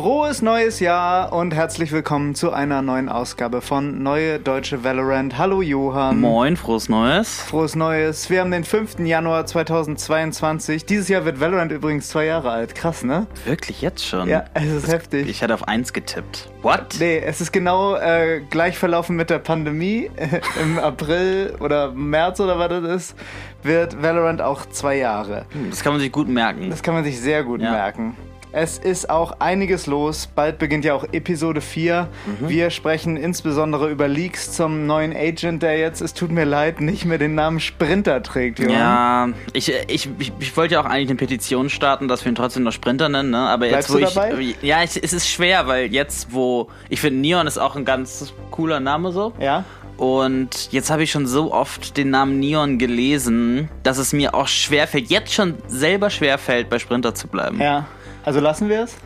Frohes neues Jahr und herzlich willkommen zu einer neuen Ausgabe von Neue Deutsche Valorant. Hallo Johann. Moin, frohes Neues. Frohes Neues. Wir haben den 5. Januar 2022. Dieses Jahr wird Valorant übrigens zwei Jahre alt. Krass, ne? Wirklich jetzt schon? Ja, es ist heftig. Ich hatte auf eins getippt. What? Nee, es ist genau äh, gleich verlaufen mit der Pandemie. Im April oder März oder was das ist, wird Valorant auch zwei Jahre. Hm, Das kann man sich gut merken. Das kann man sich sehr gut Ja. merken. Es ist auch einiges los. Bald beginnt ja auch Episode 4. Mhm. Wir sprechen insbesondere über Leaks zum neuen Agent, der jetzt, es tut mir leid, nicht mehr den Namen Sprinter trägt. Johann. Ja, ich, ich, ich, ich wollte ja auch eigentlich eine Petition starten, dass wir ihn trotzdem noch Sprinter nennen, ne? Aber Bleibst jetzt, wo du ich. dabei? Ja, ich, es ist schwer, weil jetzt, wo. Ich finde, Neon ist auch ein ganz cooler Name so. Ja? Und jetzt habe ich schon so oft den Namen Neon gelesen, dass es mir auch schwerfällt, jetzt schon selber schwerfällt, bei Sprinter zu bleiben. Ja. Also lassen wir es?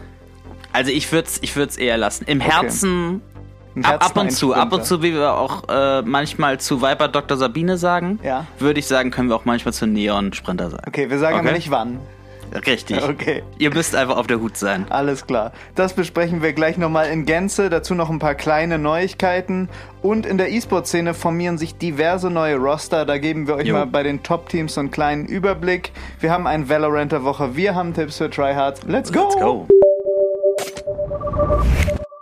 Also ich würde es ich würd's eher lassen. Im Herzen Im Ab, Herzen ab und ein zu, ab und zu, wie wir auch äh, manchmal zu Viper Dr. Sabine sagen, Ja. würde ich sagen, können wir auch manchmal zu Neon Sprinter sagen. Okay, wir sagen aber Okay. nicht wann. Richtig. Okay. Ihr müsst einfach auf der Hut sein. Alles klar. Das besprechen wir gleich nochmal in Gänze. Dazu noch ein paar kleine Neuigkeiten. Und in der E-Sport-Szene formieren sich diverse neue Roster. Da geben wir euch Jo. mal bei den Top-Teams so einen kleinen Überblick. Wir haben einen Valorant der Woche. Wir haben Tipps für Tryhards. Let's go! Let's go.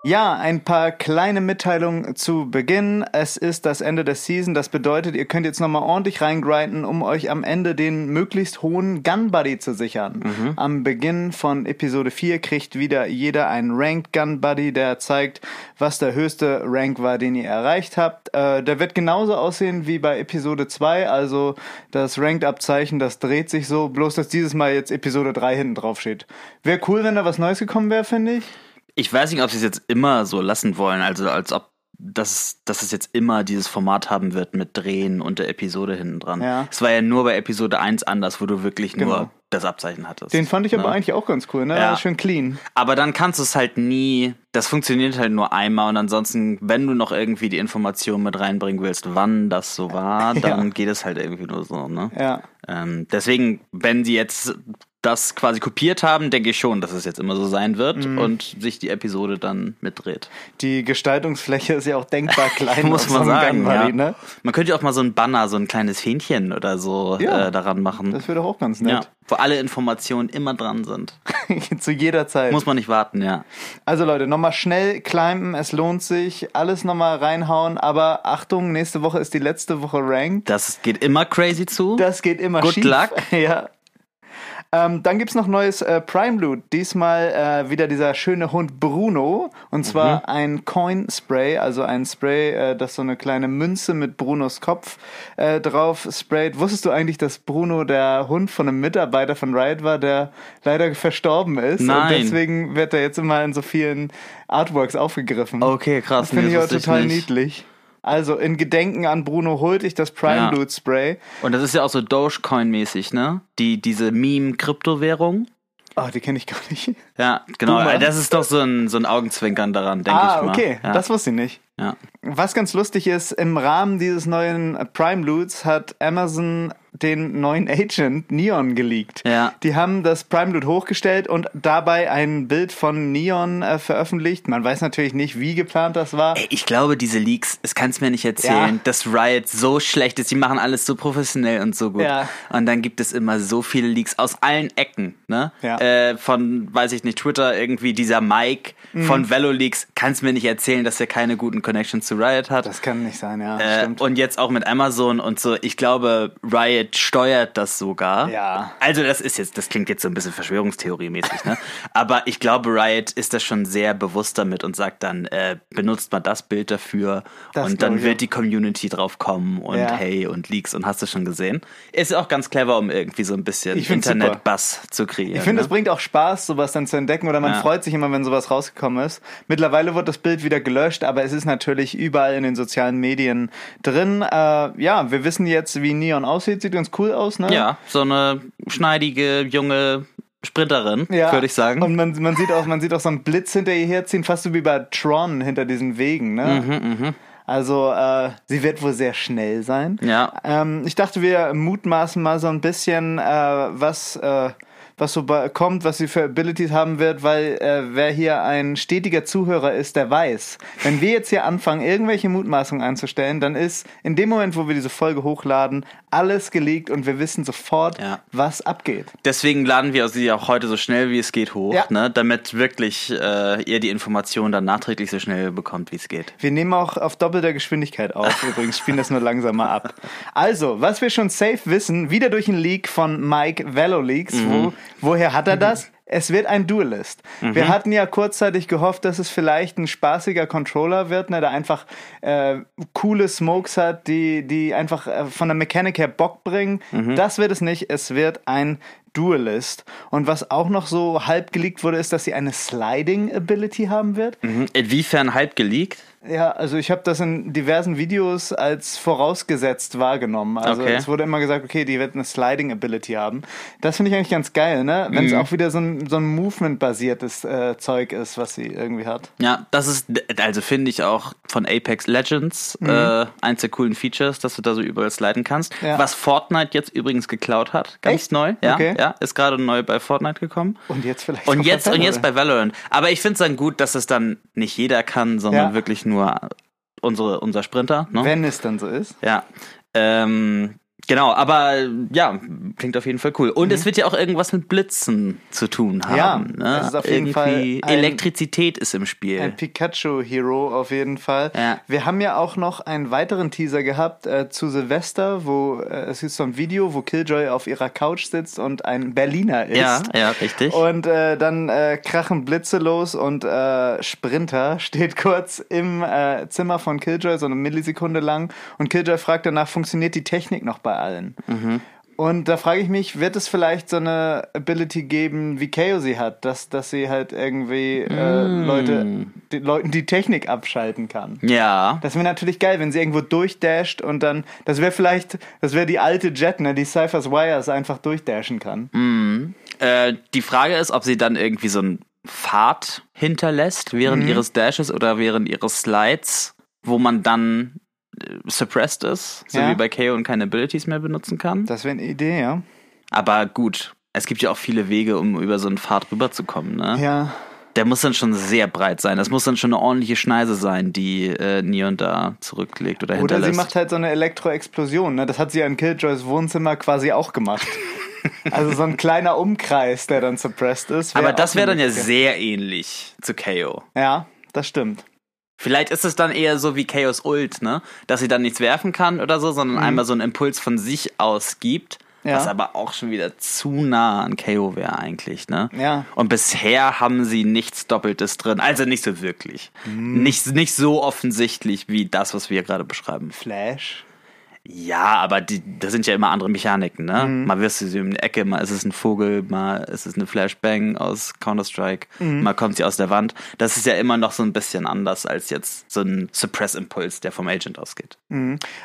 Ja, ein paar kleine Mitteilungen zu Beginn. Es ist das Ende der Season. Das bedeutet, ihr könnt jetzt nochmal ordentlich reingrinden, um euch am Ende den möglichst hohen Gun Buddy zu sichern. Am Beginn von Episode 4 kriegt wieder jeder einen Ranked Gun Buddy, der zeigt, was der höchste Rank war, den ihr erreicht habt. Äh, der wird genauso aussehen wie bei Episode 2, also das Ranked Abzeichen, das dreht sich so, bloß dass dieses Mal jetzt Episode 3 hinten drauf steht. Wäre cool, wenn da was Neues gekommen wäre, finde ich. Ich weiß nicht, ob sie es jetzt immer so lassen wollen, also als ob dass, dass es jetzt immer dieses Format haben wird mit Drehen und der Episode hinten dran. Ja. Es war ja nur bei Episode 1 anders, wo du wirklich Genau. nur das Abzeichen hattest. Den fand ich aber Ne? eigentlich auch ganz cool, ne? Ja. Schön clean. Aber dann kannst du es halt nie, das funktioniert halt nur einmal und ansonsten, wenn du noch irgendwie die Information mit reinbringen willst, wann das so war, dann Ja. geht es halt irgendwie nur so, ne? Ja. Ähm, deswegen, wenn sie jetzt das quasi kopiert haben, denke ich schon, dass es jetzt immer so sein wird Mhm. und sich die Episode dann mitdreht. Die Gestaltungsfläche ist ja auch denkbar klein. Muss man so sagen. Ja. ne? Man könnte ja auch mal so ein Banner, so ein kleines Hähnchen oder so Ja. äh, daran machen. Das wäre doch auch ganz ja, nett. wo alle Informationen immer dran sind. Zu jeder Zeit. Muss man nicht warten, ja. also Leute, nochmal schnell climben, es lohnt sich. Alles nochmal reinhauen, aber Achtung, nächste Woche ist die letzte Woche Ranked. Das geht immer crazy zu. Das geht immer Good schief. luck. Ja. Ähm, dann gibt's noch neues äh, Prime Loot. Diesmal äh, wieder dieser schöne Hund Bruno. Und zwar Mhm. ein Coin Spray, also ein Spray, äh, das so eine kleine Münze mit Brunos Kopf äh, drauf sprayt. Wusstest du eigentlich, dass Bruno der Hund von einem Mitarbeiter von Riot war, der leider verstorben ist? Und Nein. deswegen wird er jetzt immer in so vielen Artworks aufgegriffen. Okay, krass. Das finde nee, ich auch total niedlich. Also in Gedenken an Bruno holt ich das Prime Ja. Loot Spray. Und das ist ja auch so Dogecoin-mäßig, ne? Die, diese Meme-Kryptowährung. Oh, die kenne ich gar nicht. Ja, genau. Boomer. Das ist doch so ein, so ein Augenzwinkern daran, denke ah, ich mal. okay. Ja. Das wusste ich nicht. Ja. Was ganz lustig ist, im Rahmen dieses neuen Prime Loots hat Amazon den neuen Agent Neon geleakt. Ja. Die haben das Prime Loot hochgestellt und dabei ein Bild von Neon äh, veröffentlicht. Man weiß natürlich nicht, wie geplant das war. Ey, ich glaube, diese Leaks, es kannst mir nicht erzählen, Ja. dass Riot so schlecht ist. Die machen alles so professionell und so gut. Ja. Und dann gibt es immer so viele Leaks aus allen Ecken, ne? Ja. Äh, von, weiß ich nicht, Twitter, irgendwie dieser Mike Mhm. von Velo Leaks. Kannst mir nicht erzählen, dass er keine guten Connections zu Riot hat. Das kann nicht sein, ja. Äh, stimmt. und jetzt auch mit Amazon und so. Ich glaube, Riot steuert das sogar. Ja. Also das ist jetzt, das klingt jetzt so ein bisschen Verschwörungstheorie-mäßig, ne? Aber ich glaube, Riot ist das schon sehr bewusst damit und sagt dann, äh, benutzt mal das Bild dafür Das und dann wird die Community drauf kommen und Ja. hey und Leaks und hast du schon gesehen. Ist auch ganz clever, um irgendwie so ein bisschen. Internet-Bass zu kreieren. Ich finde, ne? es bringt auch Spaß, sowas dann zu entdecken oder man Ja. freut sich immer, wenn sowas rausgekommen ist. Mittlerweile wird das Bild wieder gelöscht, aber es ist natürlich überall in den sozialen Medien drin. Äh, ja, wir wissen jetzt, wie Neon aussieht. Sieht ganz cool aus, ne? Ja, so eine schneidige, junge Sprinterin, würde ich sagen. Und man, man, sieht auch, man sieht auch so einen Blitz hinter ihr herziehen, fast so wie bei Tron hinter diesen Wegen. Ne? Mhm, mh. Also äh, sie wird wohl sehr schnell sein. Ja. Ähm, ich dachte, wir mutmaßen mal so ein bisschen, äh, was, äh, was so kommt, was sie für Abilities haben wird, weil äh, wer hier ein stetiger Zuhörer ist, der weiß, wenn wir jetzt hier anfangen, irgendwelche Mutmaßungen einzustellen, dann ist in dem Moment, wo wir diese Folge hochladen, alles geleakt und wir wissen sofort, Ja. was abgeht. Deswegen laden wir sie auch heute so schnell wie es geht hoch, Ja. ne? damit wirklich äh, ihr die Information dann nachträglich so schnell bekommt, wie es geht. Wir nehmen auch auf doppelter Geschwindigkeit auf. Übrigens spielen das nur langsamer ab. Also, was wir schon safe wissen, wieder durch einen Leak von Mike Veloleaks. Wo, woher hat er das? Es wird ein Duelist. Wir hatten ja kurzzeitig gehofft, dass es vielleicht ein spaßiger Controller wird, ne, der einfach äh, coole Smokes hat, die, die einfach äh, von der Mechanik her Bock bringen. Das wird es nicht. Es wird ein Duelist. Und was auch noch so halb geleakt wurde, ist, dass sie eine Sliding Ability haben wird. Mhm. Inwiefern halb geleakt? Ja, also ich habe das in diversen Videos als vorausgesetzt wahrgenommen. Also Okay. es wurde immer gesagt, okay, die wird eine Sliding Ability haben. Das finde ich eigentlich ganz geil, ne? Wenn es auch wieder so ein, so ein Movement-basiertes äh, Zeug ist, was sie irgendwie hat. Ja, das ist, also finde ich auch von Apex Legends Mhm. äh, eins der coolen Features, dass du da so überall sliden kannst. Ja. Was Fortnite jetzt übrigens geklaut hat, ganz Echt? neu. Ja, Okay. ja, ist gerade neu bei Fortnite gekommen. Und jetzt vielleicht Und jetzt, bei und jetzt Valorant. bei Valorant. Aber ich finde es dann gut, dass es dann nicht jeder kann, sondern Ja. wirklich nur unsere, unser Sprinter. Ne? Wenn es dann so ist. Ja. Ähm, genau, aber ja, klingt auf jeden Fall cool. Und es wird ja auch irgendwas mit Blitzen zu tun haben. Mhm. Ja, ne? es ist auf jeden Irgendwie Fall ein- Elektrizität ist im Spiel. Ein Pikachu-Hero auf jeden Fall. Ja. Wir haben ja auch noch einen weiteren Teaser gehabt äh, zu Silvester, wo äh, es ist so ein Video, wo Killjoy auf ihrer Couch sitzt und ein Berliner ist. ja, ja, richtig. Und äh, dann äh, krachen Blitze los und äh, Sprinter steht kurz im äh, Zimmer von Killjoy, so eine Millisekunde lang. Und Killjoy fragt danach, funktioniert die Technik noch bei allen? Und da frage ich mich, wird es vielleicht so eine Ability geben, wie Kaio sie hat, dass, dass sie halt irgendwie äh, Leute, die, Leuten die Technik abschalten kann? ja. Das wäre natürlich geil, wenn sie irgendwo durchdasht und dann, das wäre vielleicht, das wäre die alte Jet, ne, die Cyphers Wires einfach durchdashen kann. Äh, die Frage ist, ob sie dann irgendwie so einen Pfad hinterlässt während ihres Dashes oder während ihres Slides, wo man dann äh, suppressed ist, so Ja. wie bei KO und keine Abilities mehr benutzen kann. Das wäre eine Idee, ja. Aber gut, es gibt ja auch viele Wege, um über so einen Pfad rüberzukommen. Ne? Ja, Der muss dann schon sehr breit sein. Das muss dann schon eine ordentliche Schneise sein, die äh, Neon da zurücklegt oder, Oder hinterlässt. sie macht halt so eine Elektroexplosion. Ne? Das hat sie ja in Killjoys Wohnzimmer quasi auch gemacht. also so ein kleiner Umkreis, der dann suppressed ist. Aber das wäre dann ja sehr ähnlich zu KO. Ja, das stimmt. Vielleicht ist es dann eher so wie Chaos Ult, ne? Dass sie dann nichts werfen kann oder so, sondern einmal so einen Impuls von sich aus gibt. Ja. Was aber auch schon wieder zu nah an KO wäre eigentlich, ne? Ja. Und bisher haben sie nichts Doppeltes drin. Also nicht so wirklich. Nicht, nicht so offensichtlich wie das, was wir gerade beschreiben. Flash. Ja, aber die, das sind ja immer andere Mechaniken, ne? Mhm. Mal wirst du sie in die Ecke, mal ist es ein Vogel, mal ist es eine Flashbang aus Counter-Strike, Mhm. mal kommt sie aus der Wand. Das ist ja immer noch so ein bisschen anders als jetzt so ein Suppress-Impuls, der vom Agent ausgeht.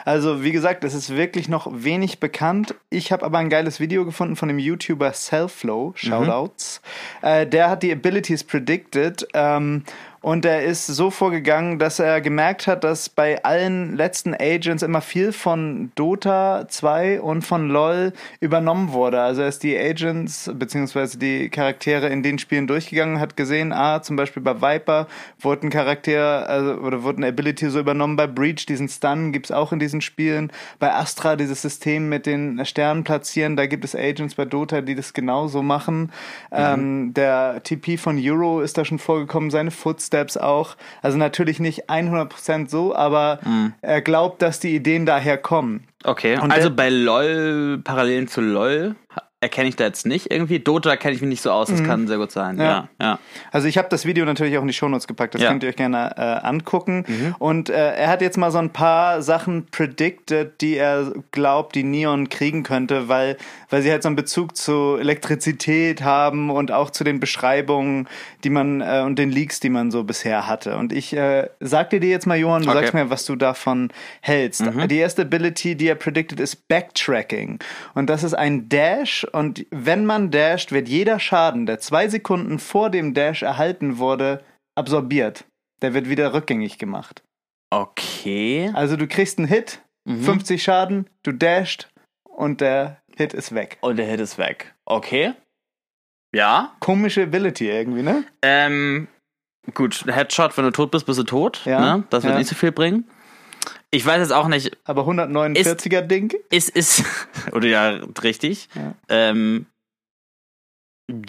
Also wie gesagt, es ist wirklich noch wenig bekannt. Ich habe aber ein geiles Video gefunden von dem YouTuber Cellflow, Shoutouts. Äh, der hat die Abilities predicted ähm, und er ist so vorgegangen, dass er gemerkt hat, dass bei allen letzten Agents immer viel von Dota 2 und von LoL übernommen wurde. Also er ist die Agents beziehungsweise die Charaktere in den Spielen durchgegangen, hat gesehen, ah, zum Beispiel bei Viper wurde ein Charakter also, oder wurde eine Ability so übernommen, bei Breach diesen Stun gibt's auch in diesen Spielen, bei Astra dieses System mit den Sternen platzieren, da gibt es Agents bei Dota, die das genauso machen. Ähm, der TP von Euro ist da schon vorgekommen, seine Footsteps auch. Also natürlich nicht 100% so, aber er glaubt, dass die Ideen daher kommen. Okay, Und also bei LOL, Parallelen zu LOL, erkenne ich da jetzt nicht irgendwie. Dota kenne ich mich nicht so aus, das kann sehr gut sein. Ja. Ja, ja. Also ich habe das Video natürlich auch in die Shownotes gepackt, das Ja. könnt ihr euch gerne äh, angucken. Und äh, er hat jetzt mal so ein paar Sachen predicted, die er glaubt, die Neon kriegen könnte, weil, weil sie halt so einen Bezug zu Elektrizität haben und auch zu den Beschreibungen, die man äh, und den Leaks, die man so bisher hatte. Und ich äh, sag dir jetzt mal, Johann, du Okay. sagst mir, was du davon hältst. Die erste Ability, die er predicted, ist Backtracking. Und das ist ein Dash und wenn man dasht, wird jeder Schaden, der zwei Sekunden vor dem Dash erhalten wurde, absorbiert. Der wird wieder rückgängig gemacht. Okay. Also du kriegst einen Hit, Mhm. 50 Schaden, du dasht und der Hit ist weg. Und der Hit ist weg. Okay. Ja. Komische Ability irgendwie, ne? Ähm, gut, Headshot, wenn du tot bist, bist du tot. Ja, Ne? Das wird ja. nicht so viel bringen. Ich weiß jetzt auch nicht, Aber 149er Ding? ist, ist, oder ja, richtig. Ja. Ähm,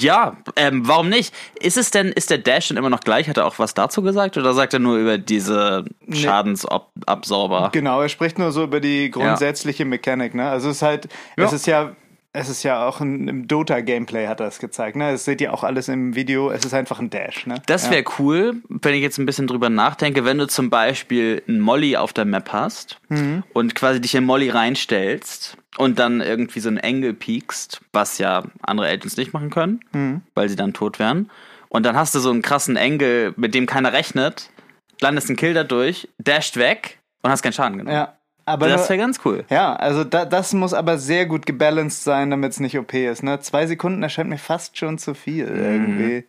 ja, ähm, warum nicht? Ist es denn, ist der Dash denn immer noch gleich? Hat er auch was dazu gesagt? Oder sagt er nur über diese Nee. Schadensabsorber? Genau, er spricht nur so über die grundsätzliche Mechanik, ne? Also es ist halt, es Ja. ist ja, es ist ja auch ein, im Dota-Gameplay hat er es gezeigt, ne? Das seht ihr auch alles im Video, es ist einfach ein Dash, ne? Das wäre cool, wenn ich jetzt ein bisschen drüber nachdenke, wenn du zum Beispiel einen Molly auf der Map hast Mhm. und quasi dich in Molly reinstellst und dann irgendwie so einen Engel piekst, was ja andere Agents nicht machen können, Mhm. weil sie dann tot wären. Und dann hast du so einen krassen Engel, mit dem keiner rechnet, landest einen Kill dadurch, dasht weg und hast keinen Schaden genommen. Ja. Aber Das wäre ganz cool. Ja, also da, das muss aber sehr gut gebalanced sein, damit es nicht OP ist. Ne? Zwei Sekunden erscheint mir fast schon zu viel Mhm. irgendwie.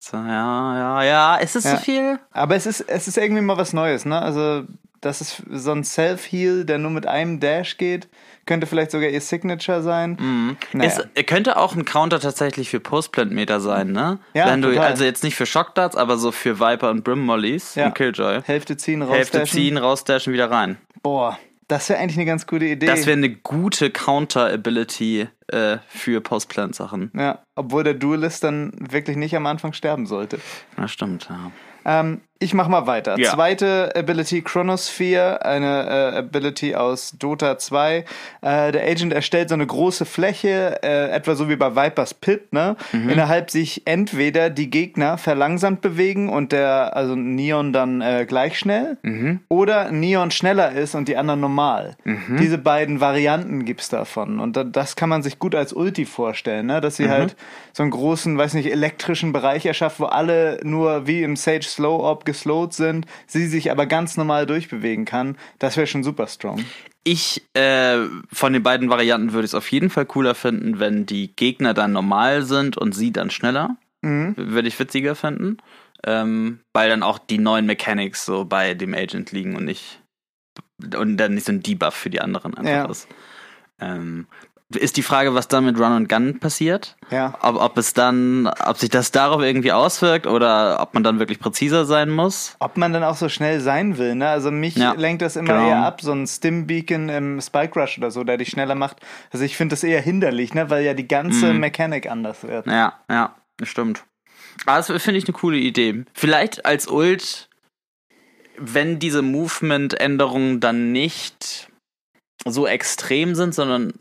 So, ja, ja, ja. Ist es Ja. zu viel? Aber es ist, es ist irgendwie mal was Neues. Ne? Also das ist so ein Self-Heal, der nur mit einem Dash geht. Könnte vielleicht sogar ihr Signature sein. Mhm. Naja. Es könnte auch ein Counter tatsächlich für Postplant-Meter sein, ne? Ja, Wenn du, total. also jetzt nicht für Shockdarts, aber so für Viper und Brim Mollies Ja. und Killjoy. Hälfte ziehen, Hälfte rausdashen. ziehen, rausdashen, wieder rein. Boah, das wäre eigentlich eine ganz gute Idee. Das wäre eine gute Counter-Ability äh, für Postplant-Sachen. ja, obwohl der Duelist dann wirklich nicht am Anfang sterben sollte. Na, stimmt, ja. Ähm, ich mach mal weiter. Ja. Zweite Ability Chronosphere, eine äh, Ability aus Dota 2. Äh, der Agent erstellt so eine große Fläche, äh, etwa so wie bei Vipers Pit, ne? Mhm. Innerhalb sich entweder die Gegner verlangsamt bewegen und der, also Neon dann äh, gleich schnell, Mhm. oder Neon schneller ist und die anderen normal. Mhm. Diese beiden Varianten gibt's davon. Und da, das kann man sich gut als Ulti vorstellen, ne? Dass sie Mhm. halt so einen großen, weiß nicht, elektrischen Bereich erschafft, wo alle nur wie im Sage Slow Orb geslowt sind, sie sich aber ganz normal durchbewegen kann. Das wäre schon super strong. Ich, äh, von den beiden Varianten würde ich es auf jeden Fall cooler finden, wenn die Gegner dann normal sind und sie dann schneller. Mhm. Würde ich witziger finden. Ähm, weil dann auch die neuen Mechanics so bei dem Agent liegen und nicht und dann nicht so ein Debuff für die anderen einfach Ja. ist. Ähm, ist die Frage, was dann mit Run und Gun passiert? Ja. Ob, ob es dann, ob sich das darauf irgendwie auswirkt oder ob man dann wirklich präziser sein muss? Ob man dann auch so schnell sein will, ne? Also mich Ja, lenkt das immer genau. eher ab, so ein Stim-Beacon im Spike Rush oder so, der dich schneller macht. Also ich finde das eher hinderlich, ne? Weil ja die ganze Mhm. Mechanik anders wird. Ja, ja, das stimmt. Aber das finde ich eine coole Idee. Vielleicht als Ult, wenn diese Movement-Änderungen dann nicht so extrem sind, sondern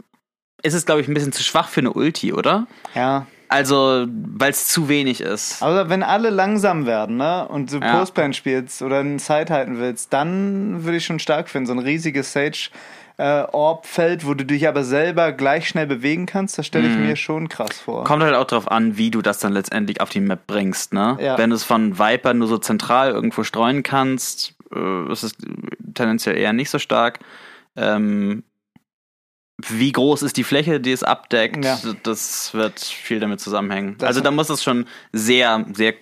ist es, glaube ich, ein bisschen zu schwach für eine Ulti, oder? Ja. Also, weil es zu wenig ist. Aber wenn alle langsam werden, ne, und du Ja. Postplan spielst oder einen Side halten willst, dann würde ich schon stark finden. So ein riesiges Sage äh, Orb-Feld, wo du dich aber selber gleich schnell bewegen kannst, das stelle ich mir schon krass vor. Kommt halt auch darauf an, wie du das dann letztendlich auf die Map bringst, ne? Ja. Wenn du es von Viper nur so zentral irgendwo streuen kannst, äh, ist es tendenziell eher nicht so stark. Ähm, wie groß ist die Fläche, die es abdeckt? Ja. Das wird viel damit zusammenhängen. Das- also da muss es schon sehr, sehr,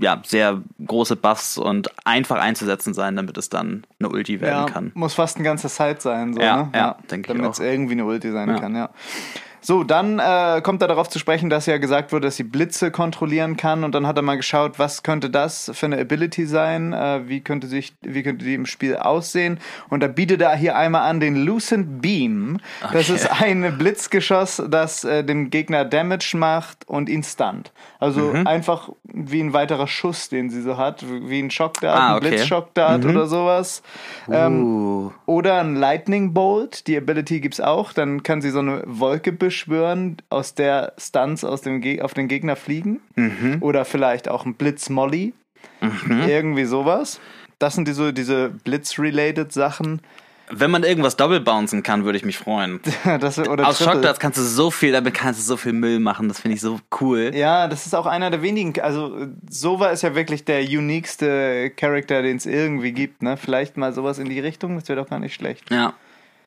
ja, sehr große Buffs und einfach einzusetzen sein, damit es dann eine Ulti werden ja, kann. muss fast ein ganzer Side sein, so, Ja, ne? ja, denke ich Damit es irgendwie eine Ulti sein Ja. kann, ja. So, dann äh, kommt er darauf zu sprechen, dass ja gesagt wurde, dass sie Blitze kontrollieren kann und dann hat er mal geschaut, was könnte das für eine Ability sein, äh, wie könnte sich, wie könnte die im Spiel aussehen und da bietet er hier einmal an den Lucent Beam. Das Okay. ist ein Blitzgeschoss, das äh, dem Gegner Damage macht und ihn stunt. Also Mhm. einfach wie ein weiterer Schuss, den sie so hat, wie ein Schockdart, Ah, ein okay. Blitzschockdart oder sowas. Ähm, uh. oder ein Lightning Bolt, die Ability gibt's auch. Dann kann sie so eine Wolke beschwören, aus der Stunts aus dem Ge auf den Gegner fliegen. Mhm. Oder vielleicht auch ein Blitz Molly. Irgendwie sowas. Das sind diese, diese Blitz-related Sachen. Wenn man irgendwas double bouncen kann, würde ich mich freuen. das, oder Aus. Shockdarts kannst du so viel, damit kannst du so viel Müll machen. Das finde ich so cool. Ja, das ist auch einer der wenigen. Also, Sova ist ja wirklich der uniqueste Charakter, den es irgendwie gibt. Ne? Vielleicht mal sowas in die Richtung, das wäre doch gar nicht schlecht. Ja.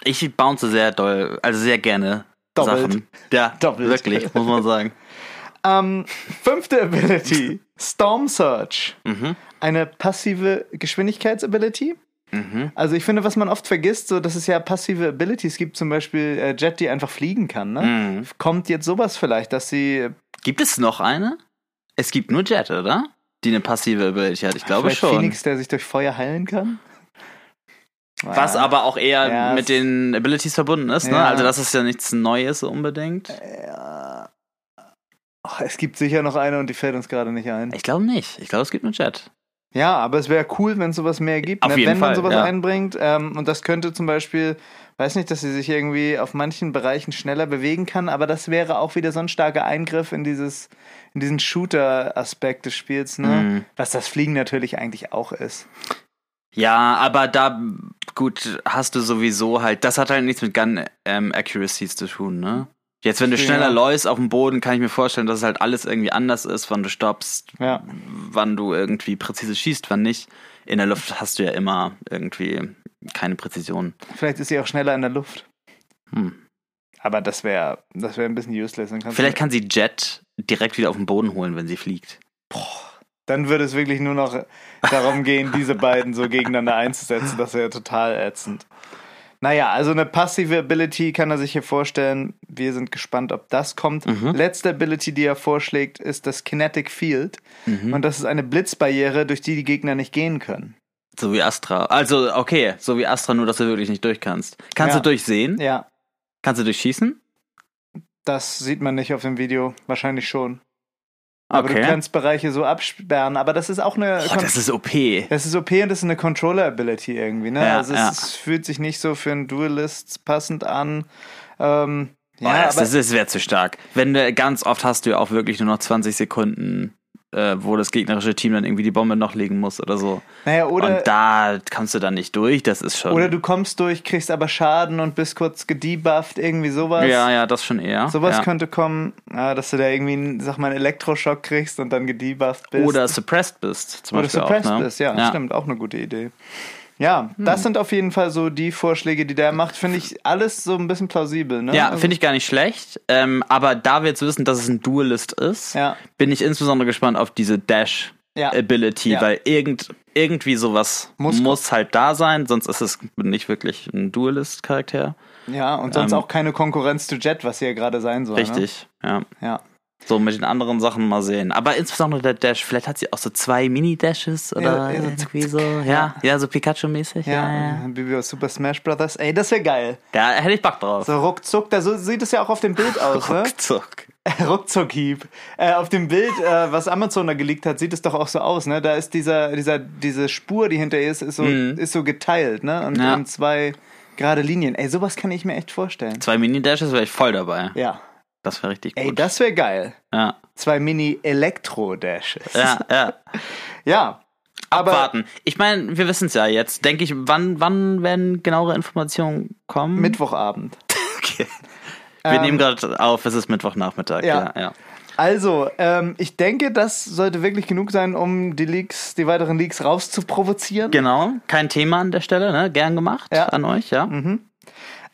Ich bounce sehr doll, also sehr gerne Doppelt. Sachen. Ja, Doppelt. wirklich, muss man sagen. Ähm, fünfte Ability, Storm Surge. Mhm. Eine passive Geschwindigkeitsability. Mhm. Also ich finde, was man oft vergisst, so dass es ja passive Abilities gibt, zum Beispiel äh, Jet, die einfach fliegen kann. Ne? Mhm. Kommt jetzt sowas vielleicht, dass sie Gibt es noch eine? Es gibt nur Jet, oder? Die eine passive Ability hat. Ich glaube vielleicht schon. Phoenix, der sich durch Feuer heilen kann? Was Ja. aber auch eher Ja, mit den Abilities verbunden ist, ne? Ja. Also das ist ja nichts Neues so unbedingt. Ja. Ach, es gibt sicher noch eine und die fällt uns gerade nicht ein. Ich glaube nicht. Ich glaube, es gibt nur Jet. Ja, aber es wäre cool, wenn es sowas mehr gibt, Auf ne? jeden wenn man Fall, sowas ja. einbringt. Ähm, und das könnte zum Beispiel, weiß nicht, dass sie sich irgendwie auf manchen Bereichen schneller bewegen kann, aber das wäre auch wieder so ein starker Eingriff in dieses, in diesen Shooter-Aspekt des Spiels, ne? Mhm. Was das Fliegen natürlich eigentlich auch ist. Ja, aber da, gut, hast du sowieso halt, das hat halt nichts mit Gun ähm, Accuracies zu tun, ne? Jetzt, wenn du Ja. schneller läufst auf dem Boden, kann ich mir vorstellen, dass es halt alles irgendwie anders ist, wann du stoppst, Ja. wann du irgendwie präzise schießt, wann nicht. In der Luft hast du ja immer irgendwie keine Präzision. Vielleicht ist sie auch schneller in der Luft. Hm. Aber das wäre das wäre ein bisschen useless. Vielleicht kann sie Jet direkt wieder auf den Boden holen, wenn sie fliegt. Dann würde es wirklich nur noch darum gehen, diese beiden so gegeneinander einzusetzen. Das wäre total ätzend. Naja, also eine passive Ability kann er sich hier vorstellen. Wir sind gespannt, ob das kommt. Mhm. Letzte Ability, die er vorschlägt, ist das Kinetic Field. Mhm. Und das ist eine Blitzbarriere, durch die die Gegner nicht gehen können. So wie Astra. Also, okay, so wie Astra, nur dass du wirklich nicht durch kannst. Kannst Ja. du durchsehen? Ja, Kannst du durchschießen? das sieht man nicht auf dem Video. Wahrscheinlich schon. Aber Okay. du kannst Bereiche so absperren. Aber das ist auch eine. Oh, das ist OP. Das ist OP und das ist eine Controller-Ability irgendwie, ne? Ja, also es, ja. fühlt sich nicht so für einen Duelist passend an. Ähm, Ja, ja, das, aber das wäre zu stark. Wenn du, ganz oft hast du ja auch wirklich nur noch 20 Sekunden, äh, wo das gegnerische Team dann irgendwie die Bombe noch legen muss oder so. naja, oder, und da kommst du dann nicht durch, das ist schon. oder du kommst durch, kriegst aber Schaden und bist kurz gedebufft, irgendwie sowas. ja, ja, das schon eher. Sowas ja. könnte kommen, ja, dass du da irgendwie, einen, sag mal, einen Elektroschock kriegst und dann gedebufft bist. Oder suppressed bist, zum Oder Beispiel suppressed auch, ne? bist, ja, stimmt, auch eine gute Idee. Ja, Hm. das sind auf jeden Fall so die Vorschläge, die der macht, finde ich alles so ein bisschen plausibel, ne? Ja, Also- finde ich gar nicht schlecht. Ähm, aber da wir jetzt wissen, dass es ein Duelist ist, Ja. bin ich insbesondere gespannt auf diese Ja. Dash-Ability, Ja. weil irgend, irgendwie sowas Muss muss, halt da sein, sonst ist es nicht wirklich ein Duelist-Charakter. Ja, und sonst Ähm, auch keine Konkurrenz zu Jet, was hier gerade sein soll. Richtig, ja. Ne? Ja. So mit den anderen Sachen mal sehen. Aber insbesondere der Dash, vielleicht hat sie auch so zwei Mini-Dashes oder Ja, ja, so irgendwie so. Ja, ja, so Pikachu-mäßig. Ja, Ja, ja. wie bei Super Smash Brothers. Ey, das wäre geil. Da hätte ich Bock drauf. So ruckzuck, da so sieht es ja auch auf dem Bild aus, ne? Ruckzuck. Ruckzuck-Hieb. Äh, auf dem Bild, äh, was Amazon da geleakt hat, sieht es doch auch so aus, ne? Da ist dieser, dieser, diese Spur, die hinter ihr ist, ist so, Mhm. ist so geteilt, ne? Und Ja. in zwei gerade Linien. Ey, sowas kann ich mir echt vorstellen. Zwei Mini-Dashes wäre ich voll dabei. Ja. Das wäre richtig gut. Ey, das wäre geil. ja, Zwei Mini-Elektro-Dashes. ja, ja. ja. Aber Abwarten. Ich meine, wir wissen es ja jetzt. Denke ich, wann, wann werden genauere Informationen kommen? Mittwochabend. Okay. Wir Ähm, nehmen gerade auf, es ist Mittwochnachmittag. Ja. Ja, ja. Also, ähm, ich denke, das sollte wirklich genug sein, um die Leaks, die weiteren Leaks rauszuprovozieren. Genau, kein Thema an der Stelle, ne? Gern gemacht Ja. an euch, ja.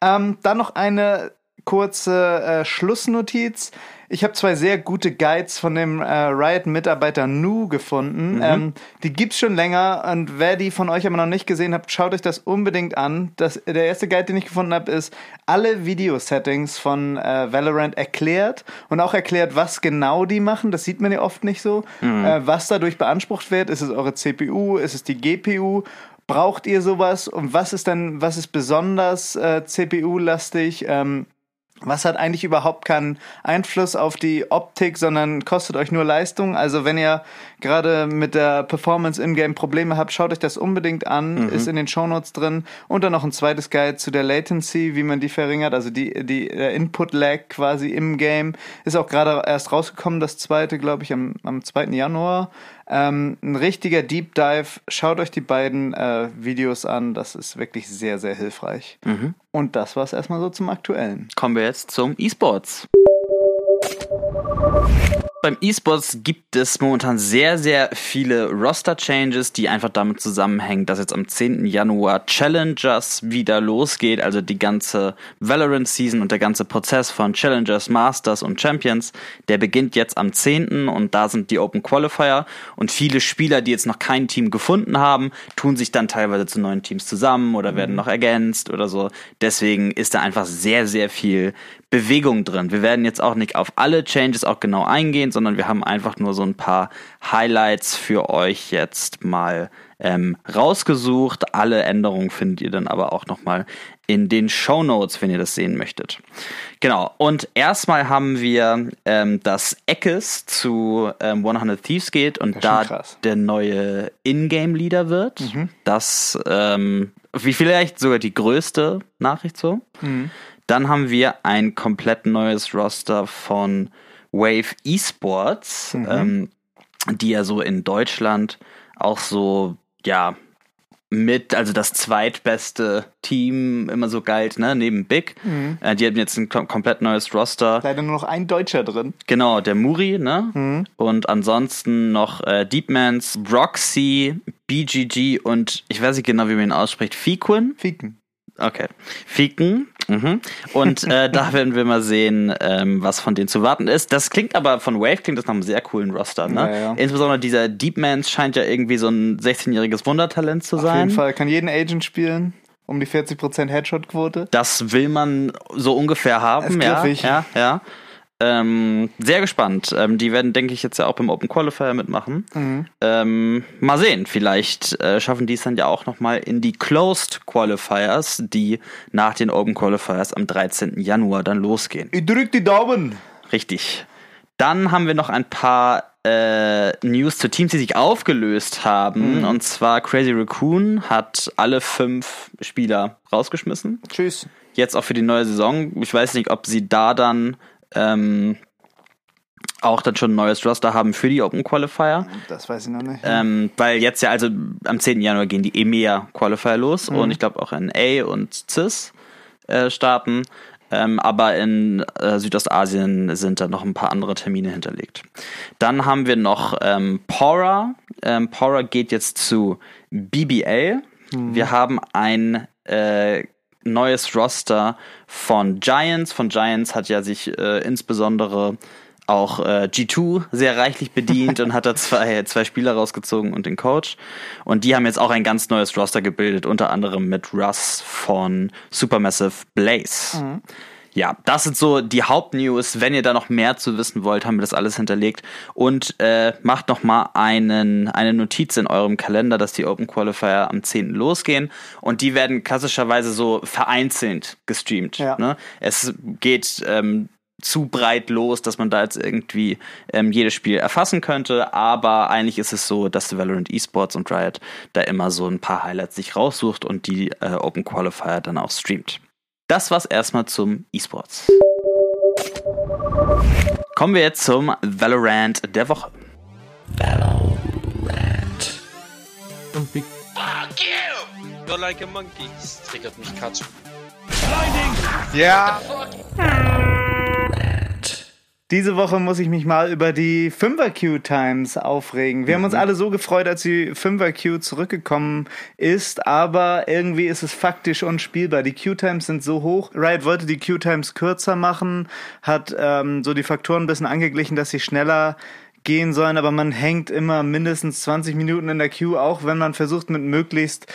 Ähm, dann noch eine kurze äh, Schlussnotiz. Ich habe zwei sehr gute Guides von dem äh, Riot-Mitarbeiter Nu gefunden. Ähm, die gibt's schon länger und wer die von euch aber noch nicht gesehen habt, schaut euch das unbedingt an. Das, der erste Guide, den ich gefunden habe, ist alle Video-Settings von äh, Valorant erklärt und auch erklärt, was genau die machen. Das sieht man ja oft nicht so. Äh, was dadurch beansprucht wird, ist es eure CPU, ist es die GPU? Braucht ihr sowas? Und was ist denn, was ist besonders äh, CPU-lastig? Ähm, was hat eigentlich überhaupt keinen Einfluss auf die Optik, sondern kostet euch nur Leistung? Also wenn ihr gerade mit der Performance im-game Probleme habt, schaut euch das unbedingt an, ist in den Shownotes drin. Und dann noch ein zweites Guide zu der Latency, wie man die verringert, also die, die der Input-Lag quasi im Game. Ist auch gerade erst rausgekommen, das zweite, glaube ich, am, am 2. Januar. Ähm, ein richtiger Deep Dive. Schaut euch die beiden äh, Videos an. Das ist wirklich sehr, sehr hilfreich. Und das war es erstmal so zum Aktuellen. Kommen wir jetzt zum E-Sports. Beim E-Sports gibt es momentan sehr, sehr viele Roster-Changes, die einfach damit zusammenhängen, dass jetzt am 10. Januar Challengers wieder losgeht, also die ganze Valorant-Season und der ganze Prozess von Challengers, Masters und Champions, der beginnt jetzt am 10. und da sind die Open Qualifier und viele Spieler, die jetzt noch kein Team gefunden haben, tun sich dann teilweise zu neuen Teams zusammen oder werden noch ergänzt oder so. Deswegen ist da einfach sehr, sehr viel Bewegung drin. Wir werden jetzt auch nicht auf alle Changes auch genau eingehen, sondern wir haben einfach nur so ein paar Highlights für euch jetzt mal ähm, rausgesucht. Alle Änderungen findet ihr dann aber auch nochmal in den Show Notes, wenn ihr das sehen möchtet. Genau. Und erstmal haben wir, ähm, dass Eckes zu ähm, 100 Thieves geht und da krass. der neue Ingame-Leader wird. Das, ähm, wie vielleicht sogar die größte Nachricht so. Dann haben wir ein komplett neues Roster von Wave Esports, ähm, die ja so in Deutschland auch so, ja, mit, also das zweitbeste Team immer so galt, ne, neben Big. Äh, die haben jetzt ein kom komplett neues Roster. Leider nur noch ein Deutscher drin. Genau, der Muri, ne? Und ansonsten noch äh, Deepmans, Broxy, BGG und ich weiß nicht genau, wie man ihn ausspricht, Fequin. Fieken. Okay. Fiken. Mhm. Und äh, da werden wir mal sehen, ähm, was von denen zu warten ist. Das klingt aber von Wave klingt das nach einem sehr coolen Roster, ne? Ja, ja. Insbesondere dieser Deepmans scheint ja irgendwie so ein 16-jähriges Wundertalent zu Auf sein. jeden Fall kann jeden Agent spielen. Um die 40% Headshot-Quote. Das will man so ungefähr haben, ja. Ja, ja. Ähm, sehr gespannt. Ähm, die werden, denke ich, jetzt ja auch beim Open Qualifier mitmachen. Mhm. Ähm, mal sehen, vielleicht äh, schaffen die es dann ja auch nochmal in die Closed Qualifiers, die nach den Open Qualifiers am 13. Januar dann losgehen. Ich drück die Daumen. Richtig. Dann haben wir noch ein paar äh, News zu Teams, die sich aufgelöst haben. Und zwar Crazy Raccoon hat alle fünf Spieler rausgeschmissen. Tschüss. Jetzt auch für die neue Saison. Ich weiß nicht, ob sie da dann ähm, auch dann schon ein neues Roster haben für die Open Qualifier. Das weiß ich noch nicht. Ähm, weil jetzt ja, also am 10. Januar gehen die EMEA Qualifier los und ich glaube auch in A und CIS äh, starten. Ähm, aber in äh, Südostasien sind da noch ein paar andere Termine hinterlegt. Dann haben wir noch ähm, Pora. Ähm, Pora geht jetzt zu BBL. Wir haben ein äh, neues Roster von Giants. Von Giants hat ja sich äh, insbesondere auch äh, G2 sehr reichlich bedient und hat da zwei, zwei Spieler rausgezogen und den Coach. Und die haben jetzt auch ein ganz neues Roster gebildet, unter anderem mit Russ von Supermassive Blaze. Ja, das sind so die Hauptnews. Wenn ihr da noch mehr zu wissen wollt, haben wir das alles hinterlegt. Und äh, macht noch mal einen, eine Notiz in eurem Kalender, dass die Open Qualifier am 10. losgehen. Und die werden klassischerweise so vereinzelt gestreamt. Ja. Ne? Es geht ähm, zu breit los, dass man da jetzt irgendwie ähm, jedes Spiel erfassen könnte, aber eigentlich ist es so, dass Valorant Esports und Riot da immer so ein paar Highlights sich raussucht und die äh, Open Qualifier dann auch streamt. Das war's erstmal zum Esports. Kommen wir jetzt zum Valorant der Woche. Und Big Fuck you! You're like a monkey. Das triggert mich gerade schon. Ja. Diese Woche muss ich mich mal über die 5er Queue Times aufregen. Wir haben uns alle so gefreut, als die 5er Queue zurückgekommen ist, aber irgendwie ist es faktisch unspielbar. Die Queue Times sind so hoch. Riot wollte die Queue Times kürzer machen, hat ähm, so die Faktoren ein bisschen angeglichen, dass sie schneller gehen sollen, aber man hängt immer mindestens 20 Minuten in der Queue, auch wenn man versucht mit möglichst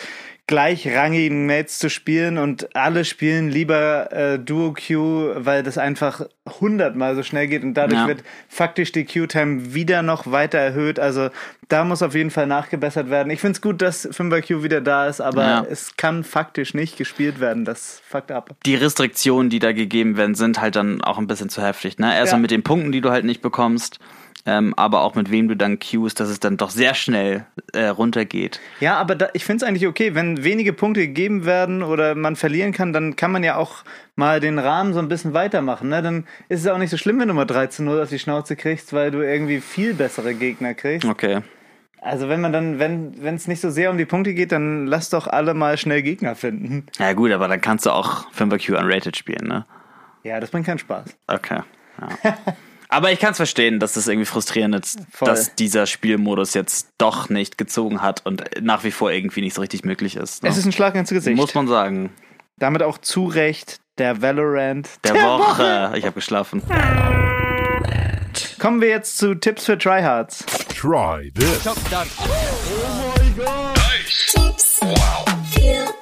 gleichrangigen Mates zu spielen und alle spielen lieber äh, Duo Queue, weil das einfach hundertmal so schnell geht und dadurch Ja. wird faktisch die Queue-Time wieder noch weiter erhöht. Also da muss auf jeden Fall nachgebessert werden. Ich finde es gut, dass 5er Queue wieder da ist, aber Ja. es kann faktisch nicht gespielt werden. Das fuckt ab. Die Restriktionen, die da gegeben werden, sind halt dann auch ein bisschen zu heftig. Ne? Erstmal Ja. mit den Punkten, die du halt nicht bekommst, ähm, aber auch mit wem du dann queuest, dass es dann doch sehr schnell äh, runtergeht. Ja, aber da, ich finde es eigentlich okay, wenn wenige Punkte gegeben werden oder man verlieren kann, dann kann man ja auch mal den Rahmen so ein bisschen weitermachen. Ne? Dann ist es auch nicht so schlimm, wenn du mal 13-0 auf die Schnauze kriegst, weil du irgendwie viel bessere Gegner kriegst. Okay. Also wenn man dann, wenn wenn es nicht so sehr um die Punkte geht, dann lass doch alle mal schnell Gegner finden. Ja gut, aber dann kannst du auch 5er Q unrated spielen, ne? Ja, das bringt keinen Spaß. Okay. Ja. Aber ich kann es verstehen, dass das irgendwie frustrierend ist, Voll. dass dieser Spielmodus jetzt doch nicht gezogen hat und nach wie vor irgendwie nicht so richtig möglich ist. Ne? Es ist ein Schlag ins Gesicht. Muss man sagen. Damit auch zu Recht der Valorant Der, Woche. Ich habe geschlafen. Kommen wir jetzt zu Tipps für Tryhards. Try this. Tips. Für Tryhards.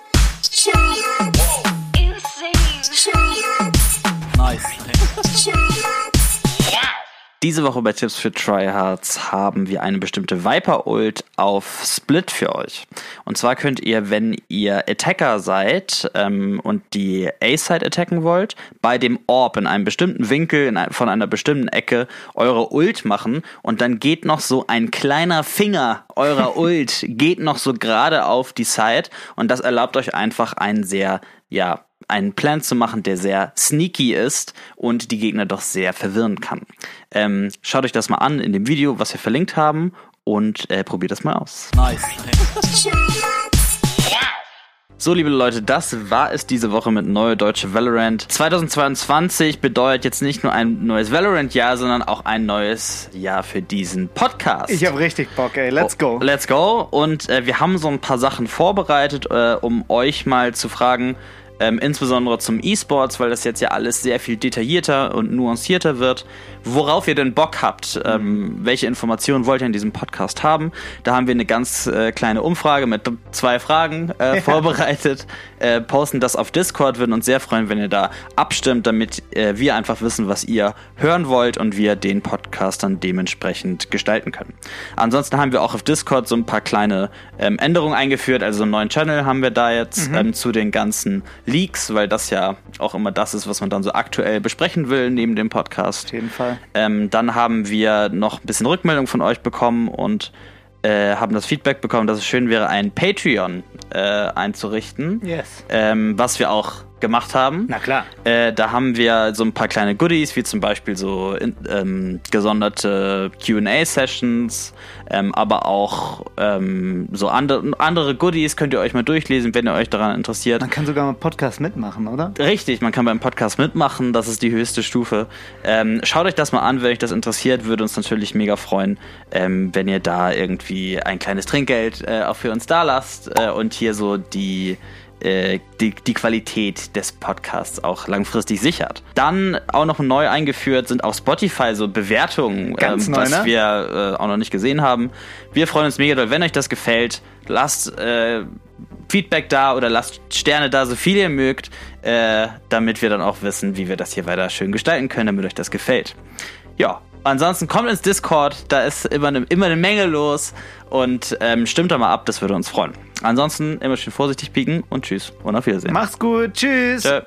Diese Woche bei Tipps für Tryhards haben wir eine bestimmte Viper-Ult auf Split für euch. Und zwar könnt ihr, wenn ihr Attacker seid ähm, und die A-Side attacken wollt, bei dem Orb in einem bestimmten Winkel in ein, von einer bestimmten Ecke eure Ult machen und dann geht noch so ein kleiner Finger eurer Ult, geht noch so gerade auf die Side und das erlaubt euch einfach einen sehr, ja, einen Plan zu machen, der sehr sneaky ist und die Gegner doch sehr verwirren kann. Ähm, schaut euch das mal an in dem Video, was wir verlinkt haben und äh, probiert das mal aus. So, liebe Leute, das war es diese Woche mit Neue Deutsche Valorant. 2022 bedeutet jetzt nicht nur ein neues Valorant-Jahr, sondern auch ein neues Jahr für diesen Podcast. Ich habe richtig Bock, ey. Let's go. Let's go. Und äh, wir haben so ein paar Sachen vorbereitet, äh, um euch mal zu fragen, ähm, insbesondere zum E-Sports, weil das jetzt ja alles sehr viel detaillierter und nuancierter wird, worauf ihr denn Bock habt, ähm, welche Informationen wollt ihr in diesem Podcast haben. Da haben wir eine ganz äh, kleine Umfrage mit zwei Fragen äh, vorbereitet, äh, posten das auf Discord, würden uns sehr freuen, wenn ihr da abstimmt, damit äh, wir einfach wissen, was ihr hören wollt und wir den Podcast dann dementsprechend gestalten können. Ansonsten haben wir auch auf Discord so ein paar kleine ähm, Änderungen eingeführt, also einen neuen Channel haben wir da jetzt ähm, zu den ganzen Leaks, weil das ja auch immer das ist, was man dann so aktuell besprechen will neben dem Podcast. Auf jeden Fall. Ähm, dann haben wir noch ein bisschen Rückmeldung von euch bekommen und äh, haben das Feedback bekommen, dass es schön wäre, ein Patreon äh, einzurichten. Yes. Ähm, was wir auch gemacht haben. Na klar. Äh, da haben wir so ein paar kleine Goodies, wie zum Beispiel so in, ähm, gesonderte QA-Sessions, ähm, aber auch ähm, so andere, andere Goodies könnt ihr euch mal durchlesen, wenn ihr euch daran interessiert. Man kann sogar mal Podcast mitmachen, oder? Richtig, man kann beim Podcast mitmachen, das ist die höchste Stufe. Ähm, schaut euch das mal an, wenn euch das interessiert, würde uns natürlich mega freuen, ähm, wenn ihr da irgendwie ein kleines Trinkgeld äh, auch für uns da lasst äh, und hier so die, äh, die, die Qualität des Podcasts auch langfristig sichert. Dann auch noch neu eingeführt sind auf Spotify so Bewertungen, Ganz ähm, neu, was ne? wir äh, auch noch nicht gesehen haben. Wir freuen uns mega doll, wenn euch das gefällt. Lasst äh, Feedback da oder lasst Sterne da, so viel ihr mögt, äh, damit wir dann auch wissen, wie wir das hier weiter schön gestalten können, damit euch das gefällt. Ja, ansonsten kommt ins Discord, da ist immer eine, immer eine Menge los und ähm, stimmt da mal ab, das würde uns freuen. Ansonsten immer schön vorsichtig pieken und tschüss und auf Wiedersehen. Macht's gut. Tschüss. Tschö.